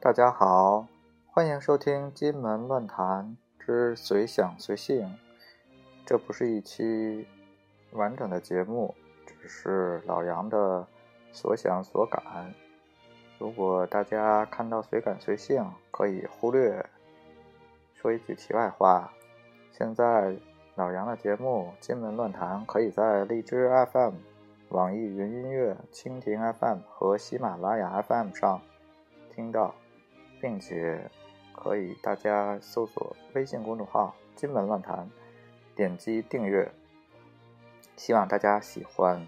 大家好，欢迎收听《金门乱谈之随想随性》。这不是一期完整的节目，只是老杨的所想所感。如果大家看到随感随性，可以忽略。说一句题外话，现在老杨的节目《金门乱谈》可以在荔枝 FM、网易云音乐、蜻蜓 FM 和喜马拉雅 FM 上听到，并且可以大家搜索微信公众号“金门乱谈”，点击订阅。希望大家喜欢。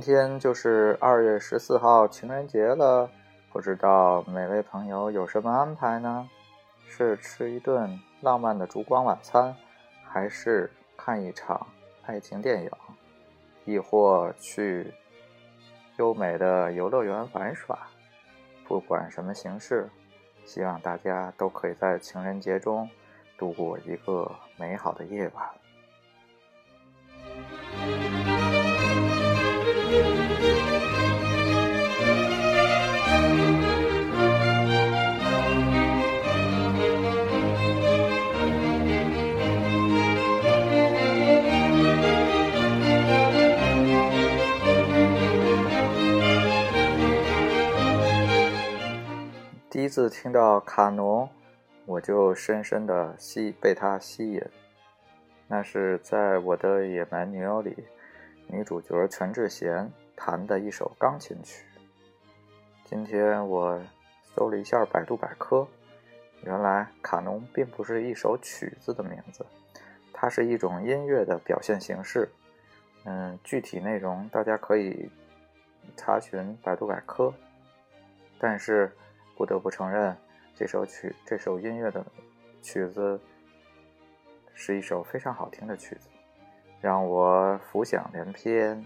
今天就是二月十四号情人节了，不知道每位朋友有什么安排呢？是吃一顿浪漫的烛光晚餐，还是看一场爱情电影，亦或去优美的游乐园玩耍？不管什么形式，希望大家都可以在情人节中度过一个美好的夜晚。第一次听到卡农，我就深深的吸被他吸引。那是在我的野蛮女友里，女主角全智贤弹的一首钢琴曲。今天我搜了一下百度百科，原来卡农并不是一首曲子的名字，它是一种音乐的表现形式。嗯，具体内容大家可以查询百度百科。但是。不得不承认，这首曲、这首音乐的曲子是一首非常好听的曲子，让我浮想联翩。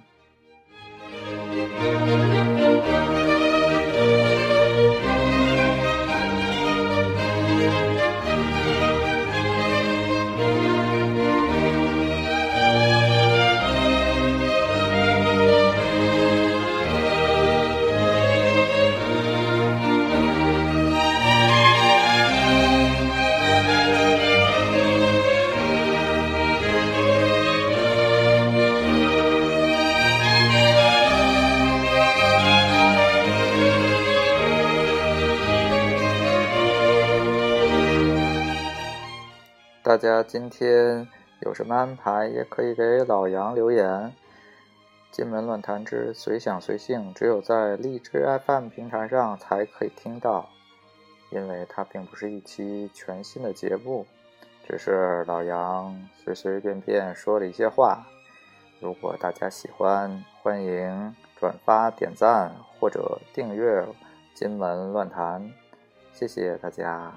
大家今天有什么安排，也可以给老杨留言。金门论坛之随想随性，只有在荔枝 FM 平台上才可以听到，因为它并不是一期全新的节目，只是老杨随随便便说了一些话。如果大家喜欢，欢迎转发、点赞或者订阅金门乱谈，谢谢大家。